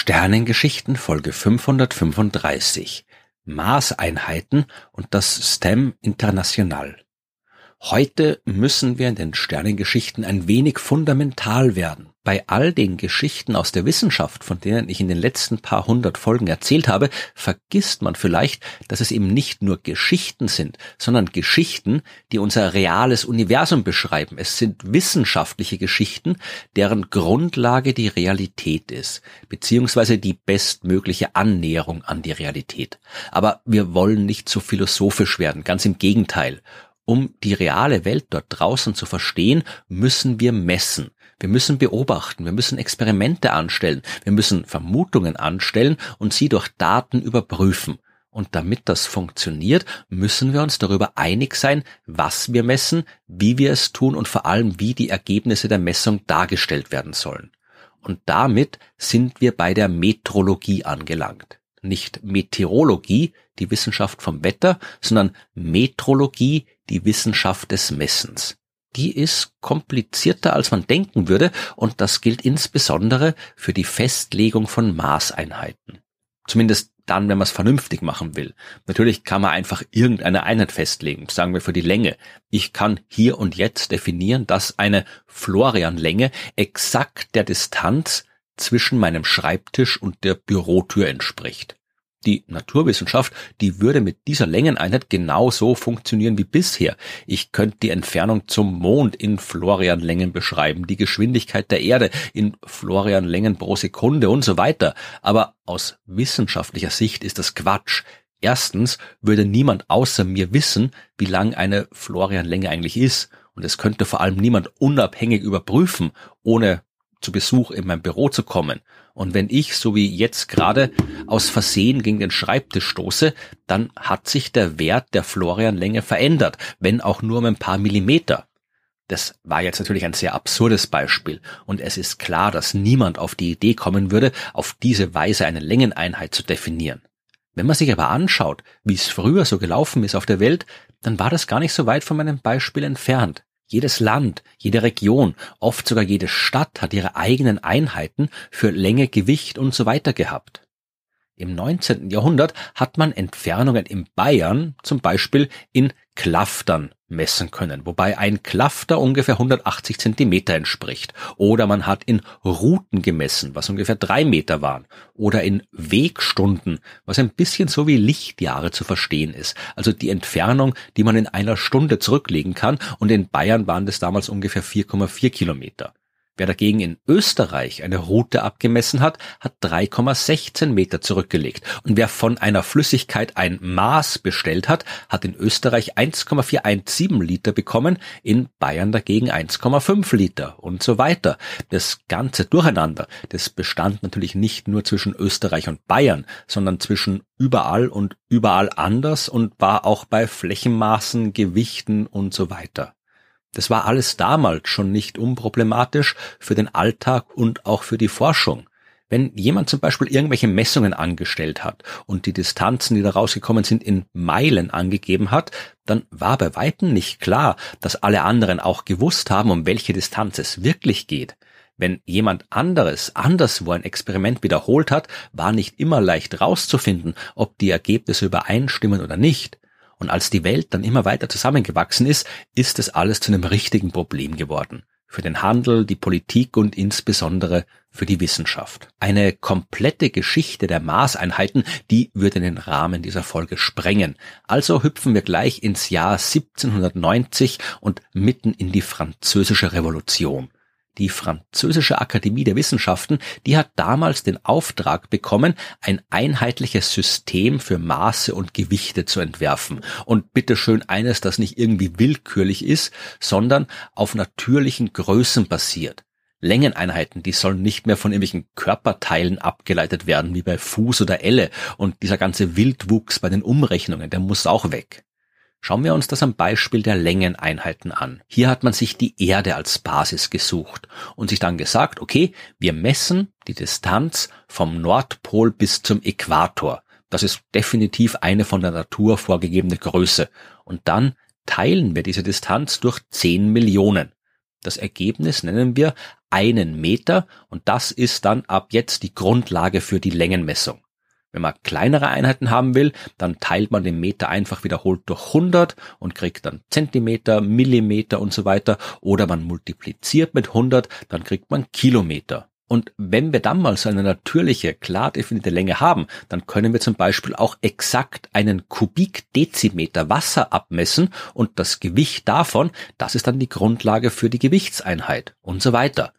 Sternengeschichten Folge 535 Maßeinheiten und das STEM International. Heute müssen wir in den Sternengeschichten ein wenig fundamental werden bei all den Geschichten aus der Wissenschaft, von denen ich in den letzten paar hundert Folgen erzählt habe, vergisst man vielleicht, dass es eben nicht nur Geschichten sind, sondern Geschichten, die unser reales Universum beschreiben. Es sind wissenschaftliche Geschichten, deren Grundlage die Realität ist, beziehungsweise die bestmögliche Annäherung an die Realität. Aber wir wollen nicht zu philosophisch werden, ganz im Gegenteil. Um die reale Welt dort draußen zu verstehen, müssen wir messen. Wir müssen beobachten, wir müssen Experimente anstellen, wir müssen Vermutungen anstellen und sie durch Daten überprüfen. Und damit das funktioniert, müssen wir uns darüber einig sein, was wir messen, wie wir es tun und vor allem, wie die Ergebnisse der Messung dargestellt werden sollen. Und damit sind wir bei der Metrologie angelangt. Nicht Meteorologie, die Wissenschaft vom Wetter, sondern Metrologie, die Wissenschaft des Messens die ist komplizierter, als man denken würde, und das gilt insbesondere für die Festlegung von Maßeinheiten. Zumindest dann, wenn man es vernünftig machen will. Natürlich kann man einfach irgendeine Einheit festlegen, sagen wir für die Länge. Ich kann hier und jetzt definieren, dass eine Florianlänge exakt der Distanz zwischen meinem Schreibtisch und der Bürotür entspricht. Die Naturwissenschaft, die würde mit dieser Längeneinheit genauso funktionieren wie bisher. Ich könnte die Entfernung zum Mond in Florianlängen beschreiben, die Geschwindigkeit der Erde in Florianlängen pro Sekunde und so weiter. Aber aus wissenschaftlicher Sicht ist das Quatsch. Erstens würde niemand außer mir wissen, wie lang eine Florianlänge eigentlich ist. Und es könnte vor allem niemand unabhängig überprüfen, ohne zu Besuch in mein Büro zu kommen. Und wenn ich, so wie jetzt gerade, aus Versehen gegen den Schreibtisch stoße, dann hat sich der Wert der Florianlänge verändert, wenn auch nur um ein paar Millimeter. Das war jetzt natürlich ein sehr absurdes Beispiel und es ist klar, dass niemand auf die Idee kommen würde, auf diese Weise eine Längeneinheit zu definieren. Wenn man sich aber anschaut, wie es früher so gelaufen ist auf der Welt, dann war das gar nicht so weit von meinem Beispiel entfernt. Jedes Land, jede Region, oft sogar jede Stadt hat ihre eigenen Einheiten für Länge, Gewicht und so weiter gehabt. Im 19. Jahrhundert hat man Entfernungen in Bayern zum Beispiel in Klaftern messen können, wobei ein Klafter ungefähr 180 Zentimeter entspricht. Oder man hat in Routen gemessen, was ungefähr drei Meter waren. Oder in Wegstunden, was ein bisschen so wie Lichtjahre zu verstehen ist. Also die Entfernung, die man in einer Stunde zurücklegen kann. Und in Bayern waren das damals ungefähr 4,4 Kilometer. Wer dagegen in Österreich eine Route abgemessen hat, hat 3,16 Meter zurückgelegt. Und wer von einer Flüssigkeit ein Maß bestellt hat, hat in Österreich 1,417 Liter bekommen, in Bayern dagegen 1,5 Liter und so weiter. Das ganze Durcheinander, das bestand natürlich nicht nur zwischen Österreich und Bayern, sondern zwischen überall und überall anders und war auch bei Flächenmaßen, Gewichten und so weiter. Das war alles damals schon nicht unproblematisch für den Alltag und auch für die Forschung. Wenn jemand zum Beispiel irgendwelche Messungen angestellt hat und die Distanzen, die da rausgekommen sind, in Meilen angegeben hat, dann war bei Weitem nicht klar, dass alle anderen auch gewusst haben, um welche Distanz es wirklich geht. Wenn jemand anderes anderswo ein Experiment wiederholt hat, war nicht immer leicht rauszufinden, ob die Ergebnisse übereinstimmen oder nicht. Und als die Welt dann immer weiter zusammengewachsen ist, ist es alles zu einem richtigen Problem geworden. Für den Handel, die Politik und insbesondere für die Wissenschaft. Eine komplette Geschichte der Maßeinheiten, die würde den Rahmen dieser Folge sprengen. Also hüpfen wir gleich ins Jahr 1790 und mitten in die französische Revolution. Die Französische Akademie der Wissenschaften, die hat damals den Auftrag bekommen, ein einheitliches System für Maße und Gewichte zu entwerfen. Und bitteschön eines, das nicht irgendwie willkürlich ist, sondern auf natürlichen Größen basiert. Längeneinheiten, die sollen nicht mehr von irgendwelchen Körperteilen abgeleitet werden, wie bei Fuß oder Elle. Und dieser ganze Wildwuchs bei den Umrechnungen, der muss auch weg. Schauen wir uns das am Beispiel der Längeneinheiten an. Hier hat man sich die Erde als Basis gesucht und sich dann gesagt, okay, wir messen die Distanz vom Nordpol bis zum Äquator. Das ist definitiv eine von der Natur vorgegebene Größe. Und dann teilen wir diese Distanz durch 10 Millionen. Das Ergebnis nennen wir einen Meter und das ist dann ab jetzt die Grundlage für die Längenmessung. Wenn man kleinere Einheiten haben will, dann teilt man den Meter einfach wiederholt durch 100 und kriegt dann Zentimeter, Millimeter und so weiter. Oder man multipliziert mit 100, dann kriegt man Kilometer. Und wenn wir dann mal so eine natürliche, klar definierte Länge haben, dann können wir zum Beispiel auch exakt einen Kubikdezimeter Wasser abmessen und das Gewicht davon, das ist dann die Grundlage für die Gewichtseinheit und so weiter.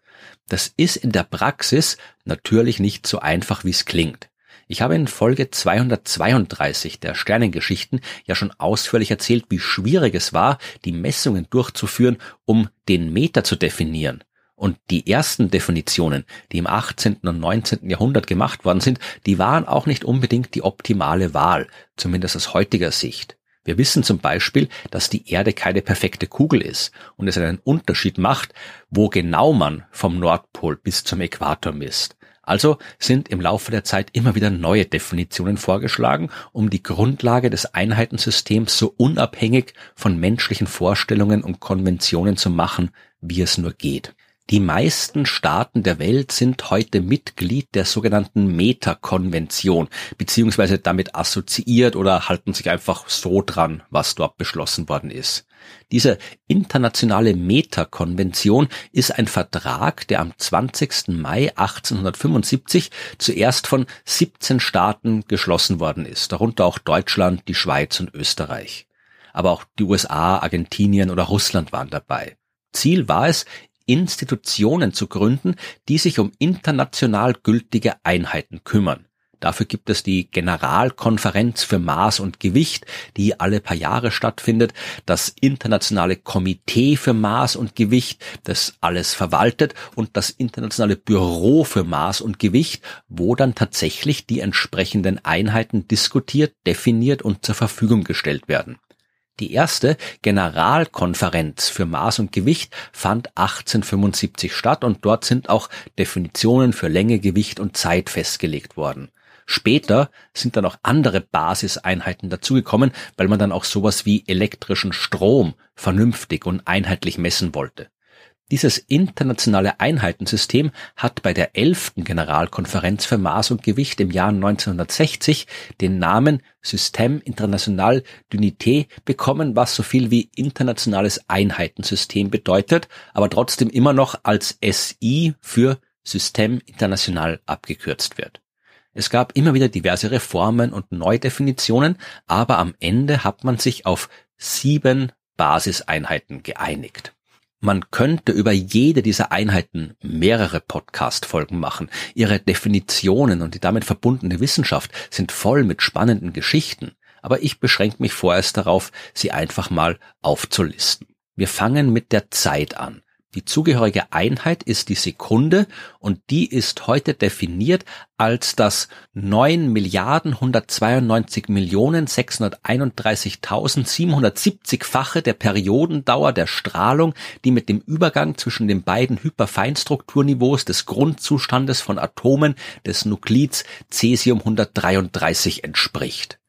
Das ist in der Praxis natürlich nicht so einfach, wie es klingt. Ich habe in Folge 232 der Sternengeschichten ja schon ausführlich erzählt, wie schwierig es war, die Messungen durchzuführen, um den Meter zu definieren. Und die ersten Definitionen, die im 18. und 19. Jahrhundert gemacht worden sind, die waren auch nicht unbedingt die optimale Wahl, zumindest aus heutiger Sicht. Wir wissen zum Beispiel, dass die Erde keine perfekte Kugel ist und es einen Unterschied macht, wo genau man vom Nordpol bis zum Äquator misst. Also sind im Laufe der Zeit immer wieder neue Definitionen vorgeschlagen, um die Grundlage des Einheitensystems so unabhängig von menschlichen Vorstellungen und Konventionen zu machen, wie es nur geht. Die meisten Staaten der Welt sind heute Mitglied der sogenannten Meta-Konvention, beziehungsweise damit assoziiert oder halten sich einfach so dran, was dort beschlossen worden ist. Diese internationale Meta-Konvention ist ein Vertrag, der am 20. Mai 1875 zuerst von 17 Staaten geschlossen worden ist, darunter auch Deutschland, die Schweiz und Österreich. Aber auch die USA, Argentinien oder Russland waren dabei. Ziel war es, Institutionen zu gründen, die sich um international gültige Einheiten kümmern. Dafür gibt es die Generalkonferenz für Maß und Gewicht, die alle paar Jahre stattfindet, das Internationale Komitee für Maß und Gewicht, das alles verwaltet und das Internationale Büro für Maß und Gewicht, wo dann tatsächlich die entsprechenden Einheiten diskutiert, definiert und zur Verfügung gestellt werden. Die erste Generalkonferenz für Maß und Gewicht fand 1875 statt und dort sind auch Definitionen für Länge, Gewicht und Zeit festgelegt worden. Später sind dann auch andere Basiseinheiten dazugekommen, weil man dann auch sowas wie elektrischen Strom vernünftig und einheitlich messen wollte. Dieses internationale Einheitensystem hat bei der 11. Generalkonferenz für Maß und Gewicht im Jahr 1960 den Namen Système International d'Unité bekommen, was so viel wie internationales Einheitensystem bedeutet, aber trotzdem immer noch als SI für Système International abgekürzt wird. Es gab immer wieder diverse Reformen und Neudefinitionen, aber am Ende hat man sich auf sieben Basiseinheiten geeinigt. Man könnte über jede dieser Einheiten mehrere Podcast-Folgen machen. Ihre Definitionen und die damit verbundene Wissenschaft sind voll mit spannenden Geschichten. Aber ich beschränke mich vorerst darauf, sie einfach mal aufzulisten. Wir fangen mit der Zeit an. Die zugehörige Einheit ist die Sekunde und die ist heute definiert als das 9 Milliarden 192 Millionen 631.770-fache der Periodendauer der Strahlung, die mit dem Übergang zwischen den beiden Hyperfeinstrukturniveaus des Grundzustandes von Atomen des Nuklids Cäsium 133 entspricht.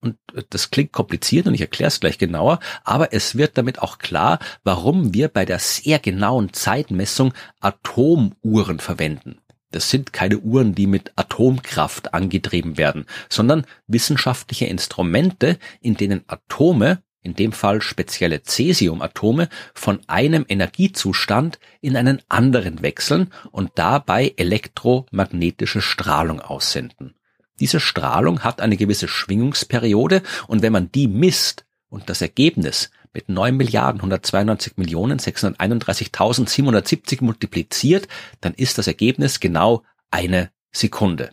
Und das klingt kompliziert und ich erkläre es gleich genauer, aber es wird damit auch klar, warum wir bei der sehr genauen Zeitmessung Atomuhren verwenden. Das sind keine Uhren, die mit Atomkraft angetrieben werden, sondern wissenschaftliche Instrumente, in denen Atome, in dem Fall spezielle Cäsiumatome, von einem Energiezustand in einen anderen wechseln und dabei elektromagnetische Strahlung aussenden. Diese Strahlung hat eine gewisse Schwingungsperiode und wenn man die misst und das Ergebnis mit 9 Milliarden 192 Millionen 631.770 multipliziert, dann ist das Ergebnis genau eine Sekunde.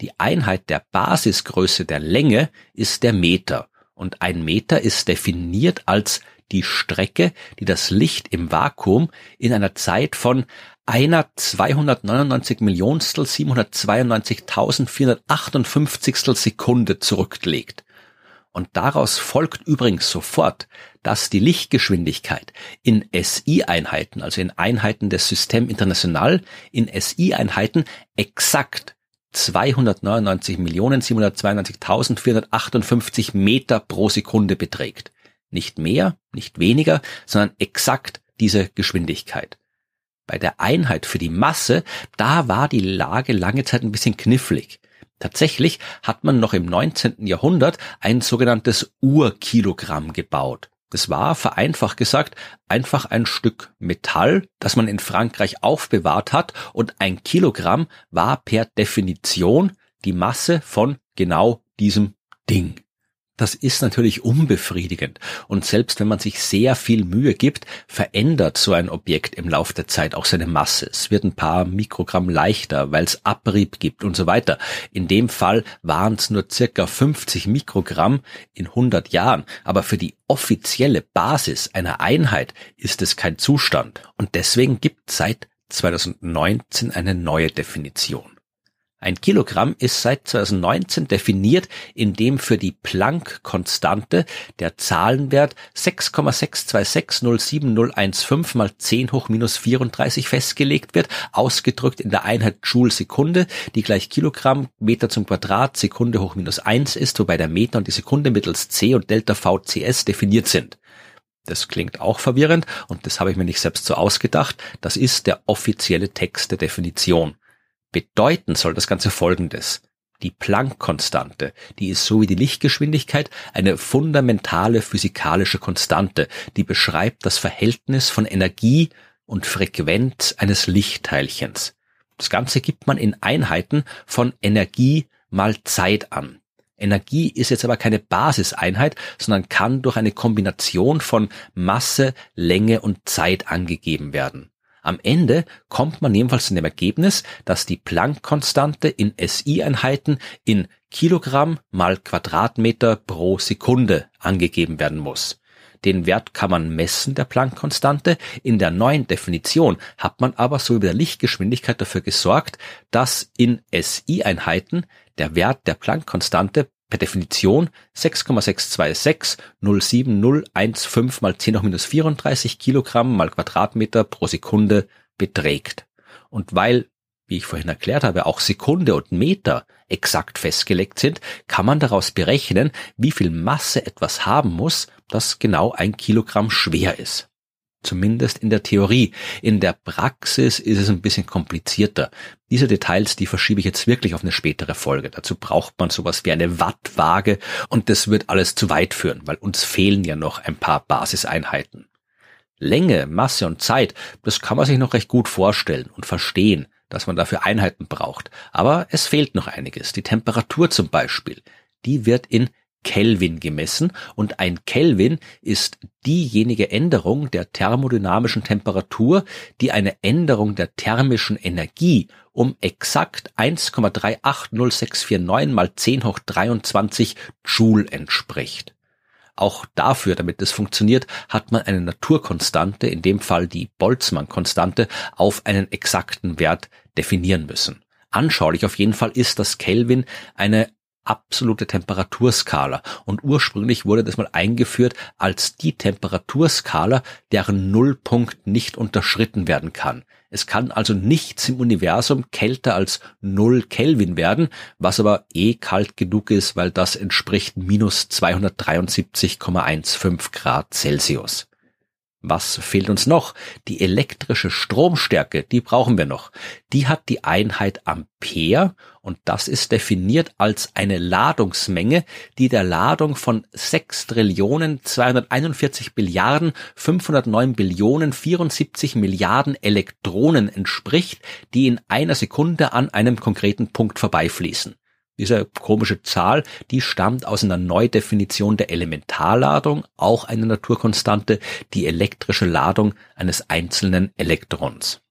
Die Einheit der Basisgröße der Länge ist der Meter und ein Meter ist definiert als die Strecke, die das Licht im Vakuum in einer Zeit von einer 299 Millionstel 792.458 Sekunde zurücklegt. Und daraus folgt übrigens sofort, dass die Lichtgeschwindigkeit in SI-Einheiten, also in Einheiten des System International, in SI-Einheiten exakt 299.792.458 Meter pro Sekunde beträgt. Nicht mehr, nicht weniger, sondern exakt diese Geschwindigkeit. Bei der Einheit für die Masse, da war die Lage lange Zeit ein bisschen knifflig. Tatsächlich hat man noch im 19. Jahrhundert ein sogenanntes Urkilogramm gebaut. Das war, vereinfacht gesagt, einfach ein Stück Metall, das man in Frankreich aufbewahrt hat und ein Kilogramm war per Definition die Masse von genau diesem Ding. Das ist natürlich unbefriedigend. Und selbst wenn man sich sehr viel Mühe gibt, verändert so ein Objekt im Laufe der Zeit auch seine Masse. Es wird ein paar Mikrogramm leichter, weil es Abrieb gibt und so weiter. In dem Fall waren es nur circa 50 Mikrogramm in 100 Jahren. Aber für die offizielle Basis einer Einheit ist es kein Zustand. Und deswegen gibt seit 2019 eine neue Definition. Ein Kilogramm ist seit 2019 definiert, indem für die Planck-Konstante der Zahlenwert 6,62607015 mal 10 hoch minus 34 festgelegt wird, ausgedrückt in der Einheit Joule Sekunde, die gleich Kilogramm Meter zum Quadrat Sekunde hoch minus 1 ist, wobei der Meter und die Sekunde mittels C und Delta VCS definiert sind. Das klingt auch verwirrend und das habe ich mir nicht selbst so ausgedacht. Das ist der offizielle Text der Definition. Bedeuten soll das Ganze Folgendes. Die Planck-Konstante, die ist so wie die Lichtgeschwindigkeit eine fundamentale physikalische Konstante, die beschreibt das Verhältnis von Energie und Frequenz eines Lichtteilchens. Das Ganze gibt man in Einheiten von Energie mal Zeit an. Energie ist jetzt aber keine Basiseinheit, sondern kann durch eine Kombination von Masse, Länge und Zeit angegeben werden. Am Ende kommt man jedenfalls zu dem Ergebnis, dass die Planck-Konstante in SI-Einheiten in Kilogramm mal Quadratmeter pro Sekunde angegeben werden muss. Den Wert kann man messen, der Planck-Konstante. In der neuen Definition hat man aber so über der Lichtgeschwindigkeit dafür gesorgt, dass in SI-Einheiten der Wert der Planck-Konstante per Definition 6,626 mal 10 hoch minus 34 Kilogramm mal Quadratmeter pro Sekunde beträgt. Und weil, wie ich vorhin erklärt habe, auch Sekunde und Meter exakt festgelegt sind, kann man daraus berechnen, wie viel Masse etwas haben muss, das genau ein Kilogramm schwer ist. Zumindest in der Theorie. In der Praxis ist es ein bisschen komplizierter. Diese Details, die verschiebe ich jetzt wirklich auf eine spätere Folge. Dazu braucht man sowas wie eine Wattwaage und das wird alles zu weit führen, weil uns fehlen ja noch ein paar Basiseinheiten. Länge, Masse und Zeit, das kann man sich noch recht gut vorstellen und verstehen, dass man dafür Einheiten braucht. Aber es fehlt noch einiges. Die Temperatur zum Beispiel. Die wird in Kelvin gemessen und ein Kelvin ist diejenige Änderung der thermodynamischen Temperatur, die eine Änderung der thermischen Energie um exakt 1,380649 mal 10 hoch 23 Joule entspricht. Auch dafür, damit es funktioniert, hat man eine Naturkonstante, in dem Fall die Boltzmann-Konstante, auf einen exakten Wert definieren müssen. Anschaulich auf jeden Fall ist das Kelvin eine absolute Temperaturskala. Und ursprünglich wurde das mal eingeführt als die Temperaturskala, deren Nullpunkt nicht unterschritten werden kann. Es kann also nichts im Universum kälter als null Kelvin werden, was aber eh kalt genug ist, weil das entspricht minus 273,15 Grad Celsius. Was fehlt uns noch? Die elektrische Stromstärke, die brauchen wir noch. Die hat die Einheit Ampere und das ist definiert als eine Ladungsmenge, die der Ladung von 6 Trillionen 241 Billiarden 509 Billionen 74 Milliarden Elektronen entspricht, die in einer Sekunde an einem konkreten Punkt vorbeifließen. Diese komische Zahl, die stammt aus einer Neudefinition der Elementarladung, auch eine Naturkonstante, die elektrische Ladung eines einzelnen Elektrons.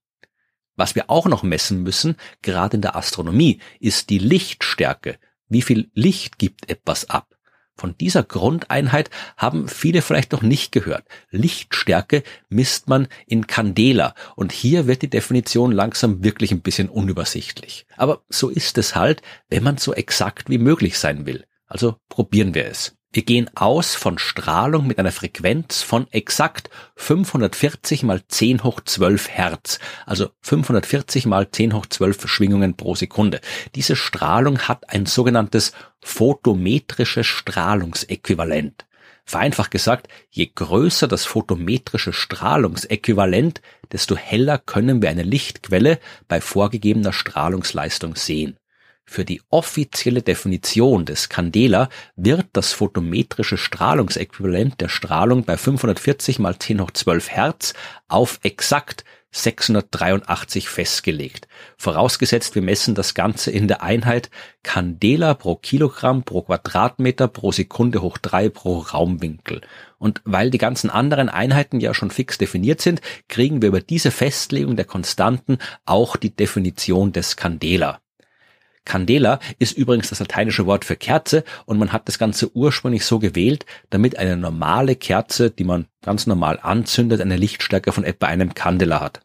Was wir auch noch messen müssen, gerade in der Astronomie, ist die Lichtstärke. Wie viel Licht gibt etwas ab? Von dieser Grundeinheit haben viele vielleicht noch nicht gehört. Lichtstärke misst man in Candela und hier wird die Definition langsam wirklich ein bisschen unübersichtlich. Aber so ist es halt, wenn man so exakt wie möglich sein will. Also probieren wir es. Wir gehen aus von Strahlung mit einer Frequenz von exakt 540 mal 10 hoch 12 Hertz, also 540 mal 10 hoch 12 Schwingungen pro Sekunde. Diese Strahlung hat ein sogenanntes photometrisches Strahlungsäquivalent. Vereinfacht gesagt, je größer das photometrische Strahlungsäquivalent, desto heller können wir eine Lichtquelle bei vorgegebener Strahlungsleistung sehen. Für die offizielle Definition des Candela wird das photometrische Strahlungsäquivalent der Strahlung bei 540 mal 10 hoch 12 Hertz auf exakt 683 festgelegt. Vorausgesetzt, wir messen das Ganze in der Einheit Candela pro Kilogramm pro Quadratmeter pro Sekunde hoch drei pro Raumwinkel. Und weil die ganzen anderen Einheiten ja schon fix definiert sind, kriegen wir über diese Festlegung der Konstanten auch die Definition des Candela. Candela ist übrigens das lateinische Wort für Kerze und man hat das Ganze ursprünglich so gewählt, damit eine normale Kerze, die man ganz normal anzündet, eine Lichtstärke von etwa einem Candela hat.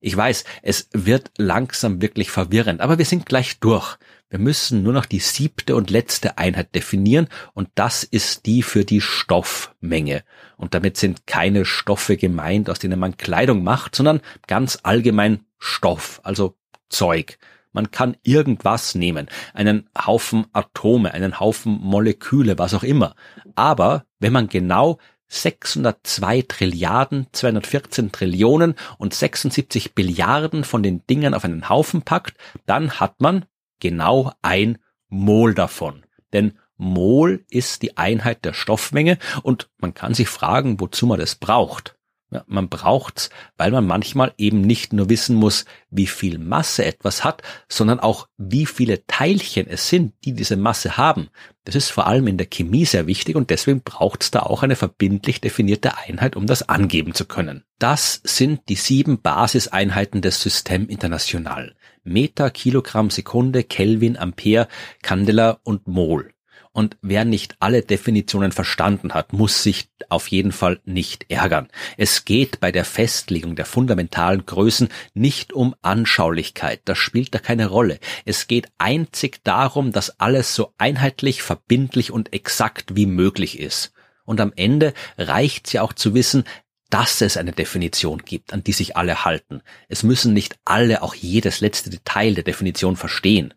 Ich weiß, es wird langsam wirklich verwirrend, aber wir sind gleich durch. Wir müssen nur noch die siebte und letzte Einheit definieren und das ist die für die Stoffmenge. Und damit sind keine Stoffe gemeint, aus denen man Kleidung macht, sondern ganz allgemein Stoff, also Zeug. Man kann irgendwas nehmen, einen Haufen Atome, einen Haufen Moleküle, was auch immer. Aber wenn man genau 602 Trilliarden, 214 Trillionen und 76 Billiarden von den Dingen auf einen Haufen packt, dann hat man genau ein Mol davon. Denn Mol ist die Einheit der Stoffmenge und man kann sich fragen, wozu man das braucht. Ja, man braucht's, weil man manchmal eben nicht nur wissen muss, wie viel Masse etwas hat, sondern auch, wie viele Teilchen es sind, die diese Masse haben. Das ist vor allem in der Chemie sehr wichtig und deswegen braucht's da auch eine verbindlich definierte Einheit, um das angeben zu können. Das sind die sieben Basiseinheiten des System International. Meter, Kilogramm, Sekunde, Kelvin, Ampere, Candela und Mol. Und wer nicht alle Definitionen verstanden hat, muss sich auf jeden Fall nicht ärgern. Es geht bei der Festlegung der fundamentalen Größen nicht um Anschaulichkeit. Das spielt da keine Rolle. Es geht einzig darum, dass alles so einheitlich, verbindlich und exakt wie möglich ist. Und am Ende reicht's ja auch zu wissen, dass es eine Definition gibt, an die sich alle halten. Es müssen nicht alle auch jedes letzte Detail der Definition verstehen.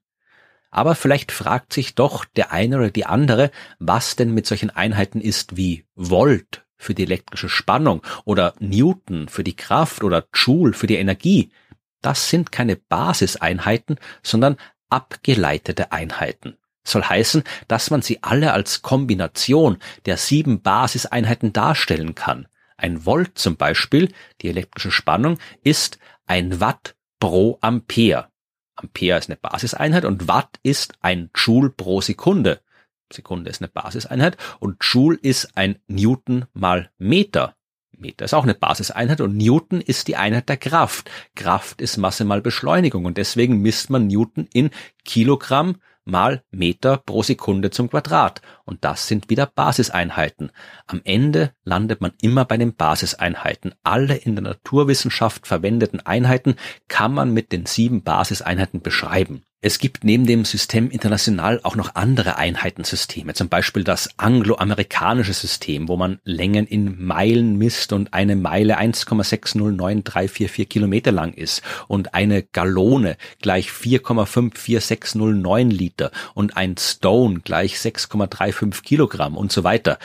Aber vielleicht fragt sich doch der eine oder die andere, was denn mit solchen Einheiten ist wie Volt für die elektrische Spannung oder Newton für die Kraft oder Joule für die Energie. Das sind keine Basiseinheiten, sondern abgeleitete Einheiten. Soll heißen, dass man sie alle als Kombination der sieben Basiseinheiten darstellen kann. Ein Volt zum Beispiel, die elektrische Spannung, ist ein Watt pro Ampere. Ampere ist eine Basiseinheit und Watt ist ein Joule pro Sekunde. Sekunde ist eine Basiseinheit und Joule ist ein Newton mal Meter. Meter ist auch eine Basiseinheit und Newton ist die Einheit der Kraft. Kraft ist Masse mal Beschleunigung und deswegen misst man Newton in Kilogramm mal Meter pro Sekunde zum Quadrat. Und das sind wieder Basiseinheiten. Am Ende landet man immer bei den Basiseinheiten. Alle in der Naturwissenschaft verwendeten Einheiten kann man mit den sieben Basiseinheiten beschreiben. Es gibt neben dem System International auch noch andere Einheitensysteme, zum Beispiel das angloamerikanische System, wo man Längen in Meilen misst und eine Meile 1,609344 Kilometer lang ist und eine Gallone gleich 4,54609 Liter und ein Stone gleich 6,35 Kilogramm und so weiter.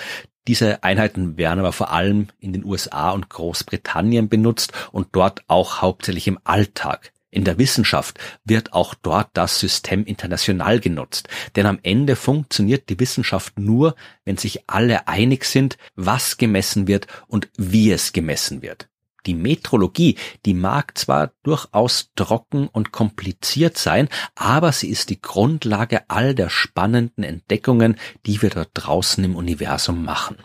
Diese Einheiten werden aber vor allem in den USA und Großbritannien benutzt und dort auch hauptsächlich im Alltag. In der Wissenschaft wird auch dort das System international genutzt, denn am Ende funktioniert die Wissenschaft nur, wenn sich alle einig sind, was gemessen wird und wie es gemessen wird. Die Metrologie, die mag zwar durchaus trocken und kompliziert sein, aber sie ist die Grundlage all der spannenden Entdeckungen, die wir dort draußen im Universum machen.